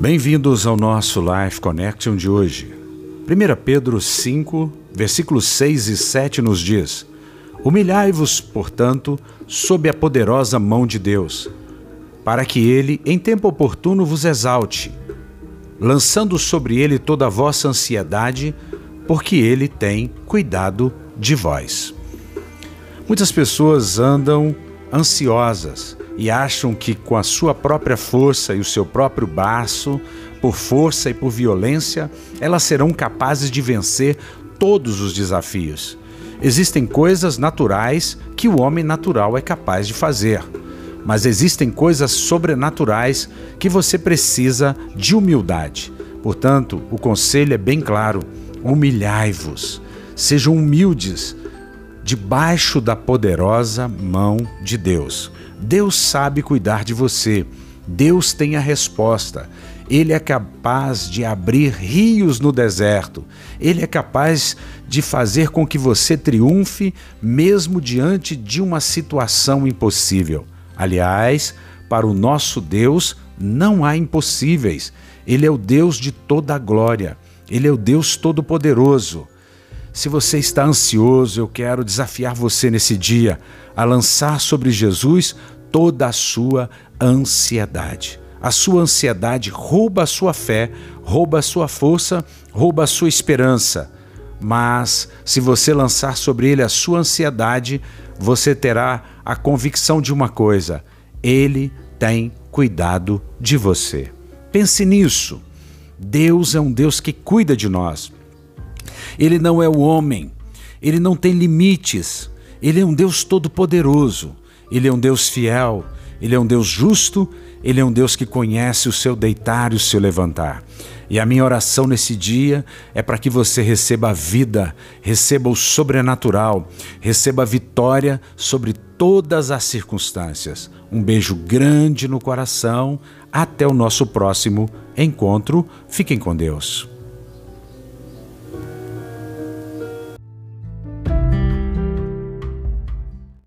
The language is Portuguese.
Bem-vindos ao nosso Life Connection de hoje. 1 Pedro 5, versículos 6 e 7 nos diz: Humilhai-vos, portanto, sob a poderosa mão de Deus, para que ele, em tempo oportuno, vos exalte, lançando sobre ele toda a vossa ansiedade, porque ele tem cuidado de vós. Muitas pessoas andam ansiosas e acham que com a sua própria força e o seu próprio braço, por força e por violência, elas serão capazes de vencer todos os desafios. Existem coisas naturais que o homem natural é capaz de fazer, mas existem coisas sobrenaturais que você precisa de humildade. Portanto, o conselho é bem claro: humilhai-vos, sejam humildes debaixo da poderosa mão de Deus. Deus sabe cuidar de você. Deus tem a resposta. Ele é capaz de abrir rios no deserto. Ele é capaz de fazer com que você triunfe mesmo diante de uma situação impossível. Aliás, para o nosso Deus não há impossíveis. Ele é o Deus de toda a glória. Ele é o Deus todo-poderoso. Se você está ansioso, eu quero desafiar você nesse dia a lançar sobre Jesus toda a sua ansiedade. A sua ansiedade rouba a sua fé, rouba a sua força, rouba a sua esperança. Mas se você lançar sobre ele a sua ansiedade, você terá a convicção de uma coisa: ele tem cuidado de você. Pense nisso. Deus é um Deus que cuida de nós. Ele não é o homem, ele não tem limites, ele é um Deus todo-poderoso, ele é um Deus fiel, ele é um Deus justo, ele é um Deus que conhece o seu deitar e o seu levantar. E a minha oração nesse dia é para que você receba a vida, receba o sobrenatural, receba a vitória sobre todas as circunstâncias. Um beijo grande no coração. Até o nosso próximo encontro. Fiquem com Deus.